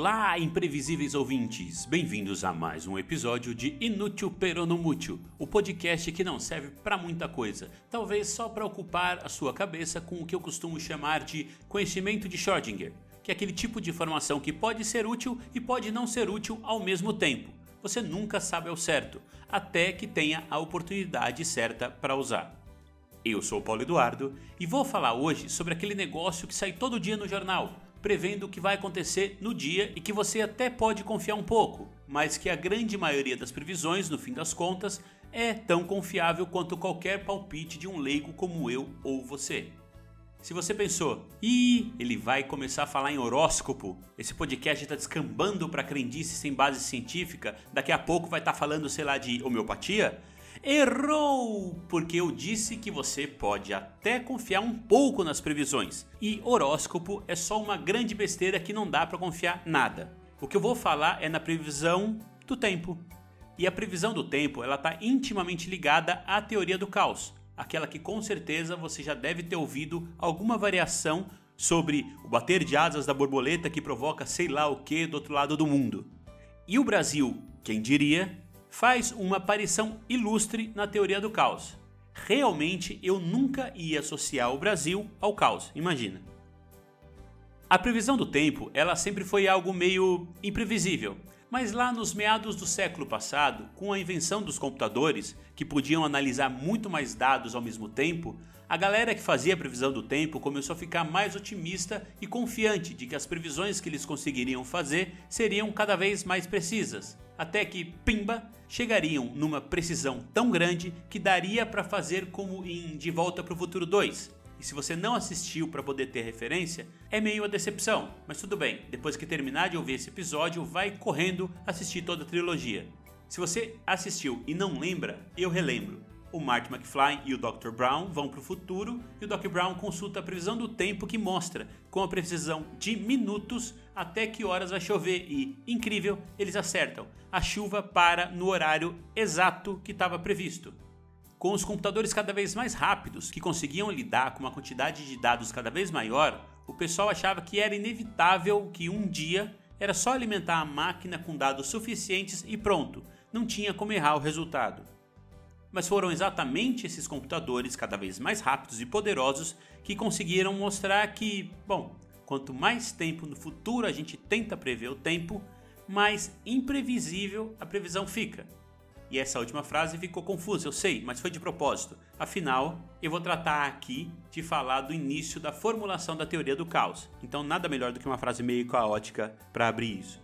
Olá, imprevisíveis ouvintes! Bem-vindos a mais um episódio de Inútil Peronomútil, o podcast que não serve para muita coisa, talvez só para ocupar a sua cabeça com o que eu costumo chamar de conhecimento de Schrödinger, que é aquele tipo de informação que pode ser útil e pode não ser útil ao mesmo tempo. Você nunca sabe ao certo, até que tenha a oportunidade certa para usar. Eu sou o Paulo Eduardo e vou falar hoje sobre aquele negócio que sai todo dia no jornal prevendo o que vai acontecer no dia e que você até pode confiar um pouco, mas que a grande maioria das previsões, no fim das contas, é tão confiável quanto qualquer palpite de um leigo como eu ou você. Se você pensou, ih, ele vai começar a falar em horóscopo, esse podcast está descambando para crendice sem base científica, daqui a pouco vai estar tá falando, sei lá, de homeopatia, Errou! Porque eu disse que você pode até confiar um pouco nas previsões. E horóscopo é só uma grande besteira que não dá para confiar nada. O que eu vou falar é na previsão do tempo. E a previsão do tempo, ela está intimamente ligada à teoria do caos, aquela que com certeza você já deve ter ouvido alguma variação sobre o bater de asas da borboleta que provoca sei lá o que do outro lado do mundo. E o Brasil, quem diria, faz uma aparição ilustre na teoria do caos. Realmente eu nunca ia associar o Brasil ao caos, imagina. A previsão do tempo, ela sempre foi algo meio imprevisível. Mas lá nos meados do século passado, com a invenção dos computadores, que podiam analisar muito mais dados ao mesmo tempo, a galera que fazia a previsão do tempo começou a ficar mais otimista e confiante de que as previsões que eles conseguiriam fazer seriam cada vez mais precisas, até que, pimba, chegariam numa precisão tão grande que daria para fazer como em De Volta para o Futuro 2. E se você não assistiu para poder ter referência, é meio a decepção, mas tudo bem, depois que terminar de ouvir esse episódio, vai correndo assistir toda a trilogia. Se você assistiu e não lembra, eu relembro o Marty McFly e o Dr. Brown vão para o futuro e o Dr. Brown consulta a previsão do tempo que mostra, com a precisão de minutos, até que horas vai chover e, incrível, eles acertam. A chuva para no horário exato que estava previsto. Com os computadores cada vez mais rápidos, que conseguiam lidar com uma quantidade de dados cada vez maior, o pessoal achava que era inevitável que um dia era só alimentar a máquina com dados suficientes e pronto, não tinha como errar o resultado. Mas foram exatamente esses computadores cada vez mais rápidos e poderosos que conseguiram mostrar que, bom, quanto mais tempo no futuro a gente tenta prever o tempo, mais imprevisível a previsão fica. E essa última frase ficou confusa, eu sei, mas foi de propósito. Afinal, eu vou tratar aqui de falar do início da formulação da teoria do caos. Então, nada melhor do que uma frase meio caótica para abrir isso.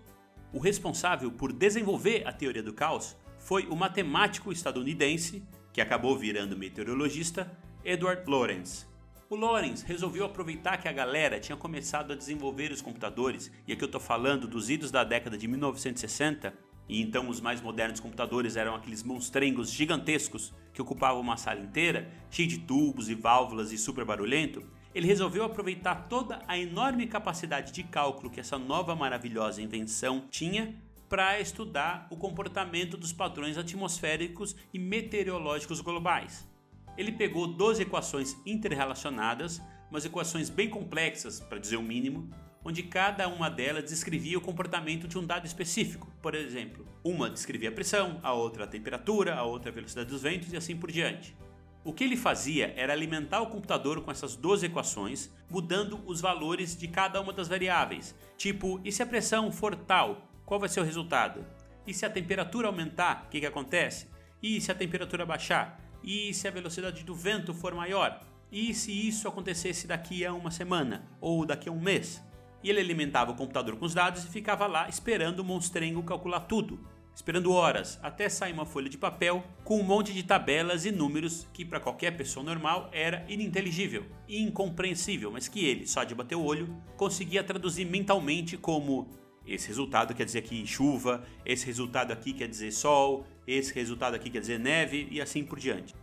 O responsável por desenvolver a teoria do caos foi o matemático estadunidense, que acabou virando meteorologista, Edward Lorenz. O Lorenz resolveu aproveitar que a galera tinha começado a desenvolver os computadores, e aqui eu estou falando dos idos da década de 1960, e então os mais modernos computadores eram aqueles monstrengos gigantescos que ocupavam uma sala inteira, cheio de tubos e válvulas e super barulhento, ele resolveu aproveitar toda a enorme capacidade de cálculo que essa nova maravilhosa invenção tinha para estudar o comportamento dos padrões atmosféricos e meteorológicos globais. Ele pegou 12 equações interrelacionadas, umas equações bem complexas, para dizer o mínimo, onde cada uma delas descrevia o comportamento de um dado específico. Por exemplo, uma descrevia a pressão, a outra a temperatura, a outra a velocidade dos ventos e assim por diante. O que ele fazia era alimentar o computador com essas 12 equações, mudando os valores de cada uma das variáveis. Tipo, e se a pressão for tal, qual vai ser o resultado? E se a temperatura aumentar, o que, que acontece? E se a temperatura baixar? E se a velocidade do vento for maior? E se isso acontecesse daqui a uma semana ou daqui a um mês? E ele alimentava o computador com os dados e ficava lá esperando o monstrengo calcular tudo, esperando horas até sair uma folha de papel com um monte de tabelas e números que para qualquer pessoa normal era ininteligível e incompreensível, mas que ele, só de bater o olho, conseguia traduzir mentalmente como esse resultado quer dizer aqui chuva, esse resultado aqui quer dizer sol, esse resultado aqui quer dizer neve e assim por diante.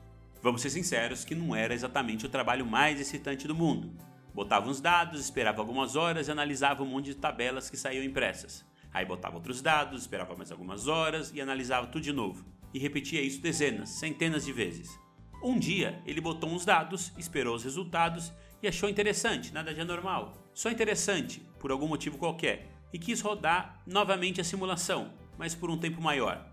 Vamos ser sinceros que não era exatamente o trabalho mais excitante do mundo. Botava uns dados, esperava algumas horas e analisava um monte de tabelas que saíam impressas. Aí botava outros dados, esperava mais algumas horas e analisava tudo de novo. E repetia isso dezenas, centenas de vezes. Um dia ele botou uns dados, esperou os resultados e achou interessante, nada de anormal. Só interessante, por algum motivo qualquer, e quis rodar novamente a simulação, mas por um tempo maior.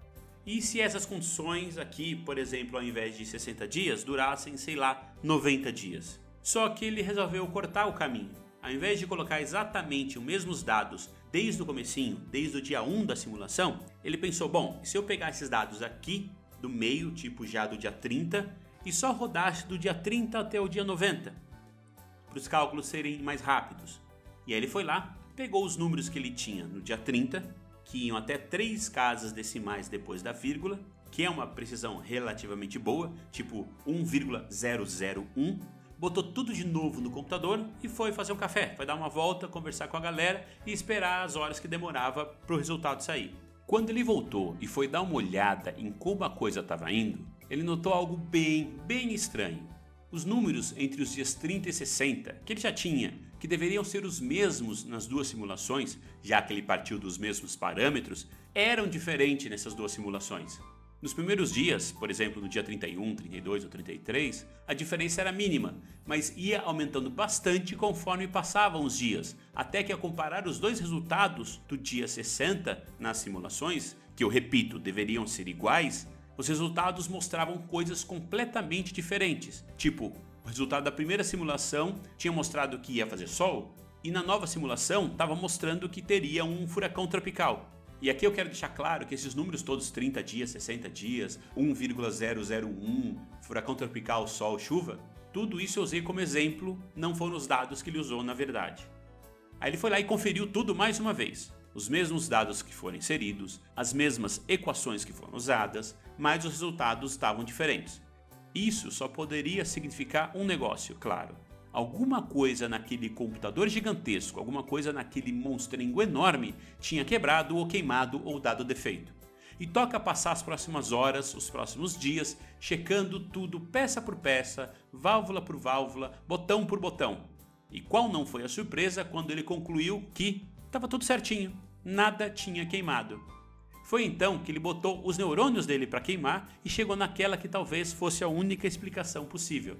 E se essas condições aqui, por exemplo, ao invés de 60 dias, durassem, sei lá, 90 dias? Só que ele resolveu cortar o caminho. Ao invés de colocar exatamente os mesmos dados desde o comecinho, desde o dia 1 da simulação, ele pensou, bom, se eu pegar esses dados aqui do meio, tipo já do dia 30, e só rodasse do dia 30 até o dia 90, para os cálculos serem mais rápidos. E aí ele foi lá, pegou os números que ele tinha no dia 30, que iam até três casas decimais depois da vírgula, que é uma precisão relativamente boa, tipo 1,001, botou tudo de novo no computador e foi fazer um café, foi dar uma volta, conversar com a galera e esperar as horas que demorava para o resultado sair. Quando ele voltou e foi dar uma olhada em como a coisa estava indo, ele notou algo bem, bem estranho. Os números entre os dias 30 e 60, que ele já tinha, que deveriam ser os mesmos nas duas simulações, já que ele partiu dos mesmos parâmetros, eram diferentes nessas duas simulações. Nos primeiros dias, por exemplo no dia 31, 32 ou 33, a diferença era mínima, mas ia aumentando bastante conforme passavam os dias, até que ao comparar os dois resultados do dia 60 nas simulações, que eu repito, deveriam ser iguais, os resultados mostravam coisas completamente diferentes. Tipo, o resultado da primeira simulação tinha mostrado que ia fazer sol, e na nova simulação estava mostrando que teria um furacão tropical. E aqui eu quero deixar claro que esses números todos 30 dias, 60 dias, 1,001, furacão tropical, sol, chuva, tudo isso eu usei como exemplo, não foram os dados que ele usou na verdade. Aí ele foi lá e conferiu tudo mais uma vez os mesmos dados que foram inseridos, as mesmas equações que foram usadas, mas os resultados estavam diferentes. Isso só poderia significar um negócio, claro. Alguma coisa naquele computador gigantesco, alguma coisa naquele monstrengo enorme tinha quebrado ou queimado ou dado defeito. E toca passar as próximas horas, os próximos dias, checando tudo peça por peça, válvula por válvula, botão por botão. E qual não foi a surpresa quando ele concluiu que Tava tudo certinho, nada tinha queimado. Foi então que ele botou os neurônios dele para queimar e chegou naquela que talvez fosse a única explicação possível.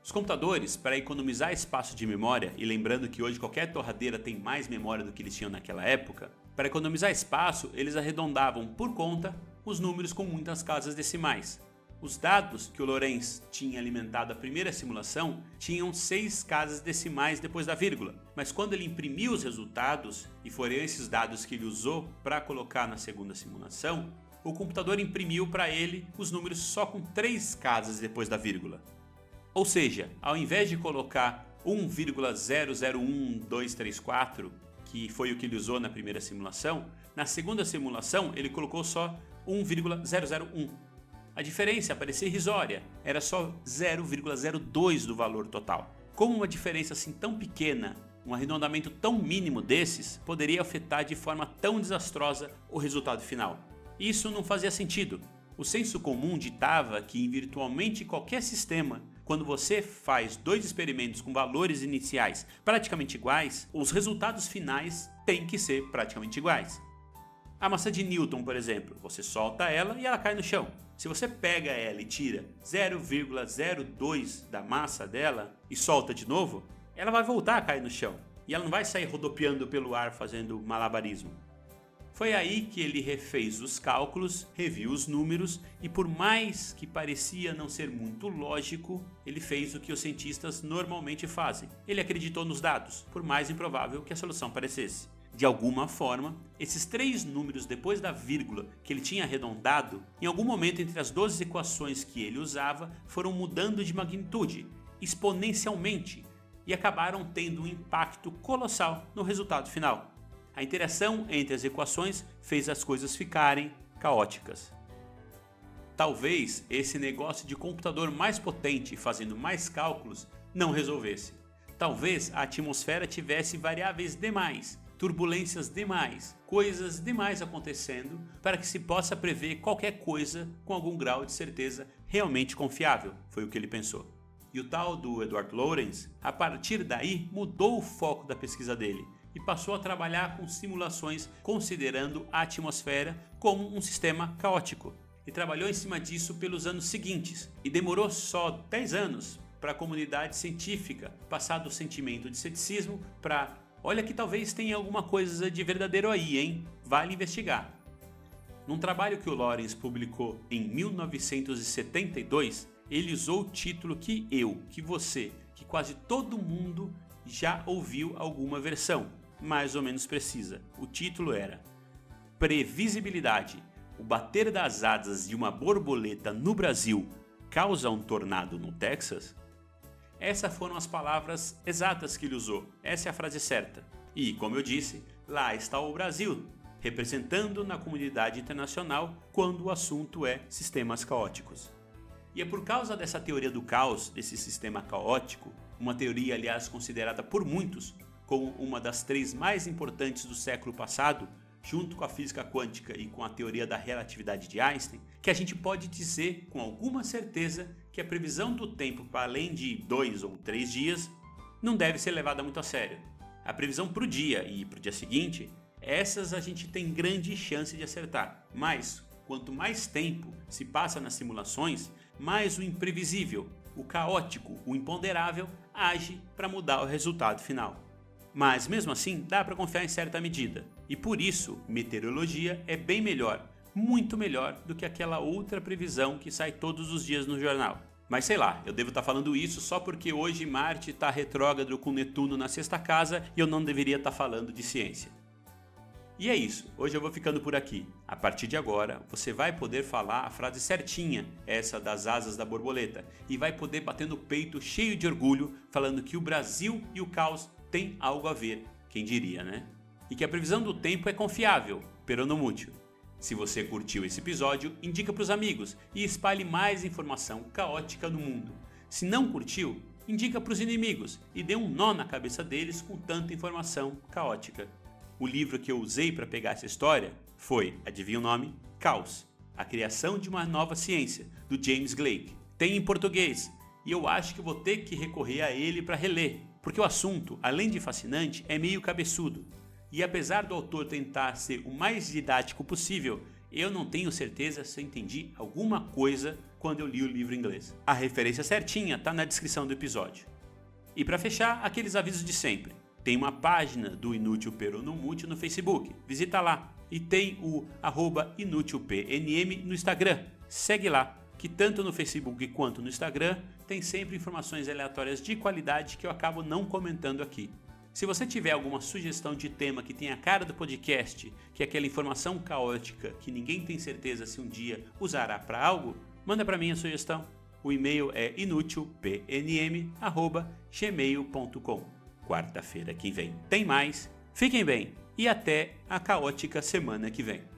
Os computadores, para economizar espaço de memória, e lembrando que hoje qualquer torradeira tem mais memória do que eles tinham naquela época, para economizar espaço, eles arredondavam por conta os números com muitas casas decimais. Os dados que o Lorenz tinha alimentado a primeira simulação tinham seis casas decimais depois da vírgula, mas quando ele imprimiu os resultados, e foram esses dados que ele usou para colocar na segunda simulação, o computador imprimiu para ele os números só com três casas depois da vírgula. Ou seja, ao invés de colocar 1,001234, que foi o que ele usou na primeira simulação, na segunda simulação ele colocou só 1,001 a diferença parecia irrisória, era só 0,02 do valor total. Como uma diferença assim tão pequena, um arredondamento tão mínimo desses, poderia afetar de forma tão desastrosa o resultado final? Isso não fazia sentido. O senso comum ditava que em virtualmente qualquer sistema, quando você faz dois experimentos com valores iniciais praticamente iguais, os resultados finais têm que ser praticamente iguais. A massa de Newton, por exemplo, você solta ela e ela cai no chão. Se você pega ela e tira 0,02 da massa dela e solta de novo, ela vai voltar a cair no chão. E ela não vai sair rodopiando pelo ar fazendo malabarismo. Foi aí que ele refez os cálculos, reviu os números e, por mais que parecia não ser muito lógico, ele fez o que os cientistas normalmente fazem. Ele acreditou nos dados, por mais improvável que a solução parecesse. De alguma forma, esses três números depois da vírgula que ele tinha arredondado, em algum momento entre as 12 equações que ele usava, foram mudando de magnitude, exponencialmente, e acabaram tendo um impacto colossal no resultado final. A interação entre as equações fez as coisas ficarem caóticas. Talvez esse negócio de computador mais potente fazendo mais cálculos não resolvesse. Talvez a atmosfera tivesse variáveis demais turbulências demais, coisas demais acontecendo para que se possa prever qualquer coisa com algum grau de certeza realmente confiável, foi o que ele pensou. E o tal do Edward Lorenz, a partir daí, mudou o foco da pesquisa dele e passou a trabalhar com simulações considerando a atmosfera como um sistema caótico. E trabalhou em cima disso pelos anos seguintes. E demorou só 10 anos para a comunidade científica passar do sentimento de ceticismo para olha que talvez tenha alguma coisa de verdadeiro aí, hein? Vale investigar. Num trabalho que o Lawrence publicou em 1972, ele usou o título que eu, que você, que quase todo mundo já ouviu alguma versão, mais ou menos precisa. O título era Previsibilidade. O bater das asas de uma borboleta no Brasil causa um tornado no Texas? Essas foram as palavras exatas que ele usou. Essa é a frase certa. E, como eu disse, lá está o Brasil, representando na comunidade internacional quando o assunto é sistemas caóticos. E é por causa dessa teoria do caos, desse sistema caótico, uma teoria, aliás, considerada por muitos como uma das três mais importantes do século passado, junto com a física quântica e com a teoria da relatividade de Einstein, que a gente pode dizer com alguma certeza que a previsão do tempo para além de dois ou três dias não deve ser levada muito a sério. A previsão para o dia e para o dia seguinte, essas a gente tem grande chance de acertar, mas quanto mais tempo se passa nas simulações, mais o imprevisível, o caótico, o imponderável age para mudar o resultado final. Mas mesmo assim, dá para confiar em certa medida. E por isso, meteorologia é bem melhor, muito melhor do que aquela outra previsão que sai todos os dias no jornal. Mas sei lá, eu devo estar tá falando isso só porque hoje Marte está retrógrado com Netuno na sexta casa e eu não deveria estar tá falando de ciência. E é isso, hoje eu vou ficando por aqui. A partir de agora, você vai poder falar a frase certinha, essa das asas da borboleta, e vai poder bater no peito cheio de orgulho, falando que o Brasil e o caos tem algo a ver, quem diria, né? E que a previsão do tempo é confiável, peronomútil. Se você curtiu esse episódio, indica para os amigos e espalhe mais informação caótica no mundo. Se não curtiu, indica para os inimigos e dê um nó na cabeça deles com tanta informação caótica. O livro que eu usei para pegar essa história foi, adivinha o nome? Caos, a criação de uma nova ciência, do James Blake. Tem em português e eu acho que vou ter que recorrer a ele para reler, porque o assunto, além de fascinante, é meio cabeçudo. E apesar do autor tentar ser o mais didático possível, eu não tenho certeza se eu entendi alguma coisa quando eu li o livro em inglês. A referência certinha está na descrição do episódio. E para fechar, aqueles avisos de sempre. Tem uma página do Inútil Peronomútil no Facebook, visita lá. E tem o arroba inútilpnm no Instagram, segue lá que tanto no Facebook quanto no Instagram tem sempre informações aleatórias de qualidade que eu acabo não comentando aqui. Se você tiver alguma sugestão de tema que tenha a cara do podcast, que é aquela informação caótica que ninguém tem certeza se um dia usará para algo, manda para mim a sugestão. O e-mail é inutilpnm@gmail.com. Quarta-feira que vem tem mais. Fiquem bem e até a caótica semana que vem.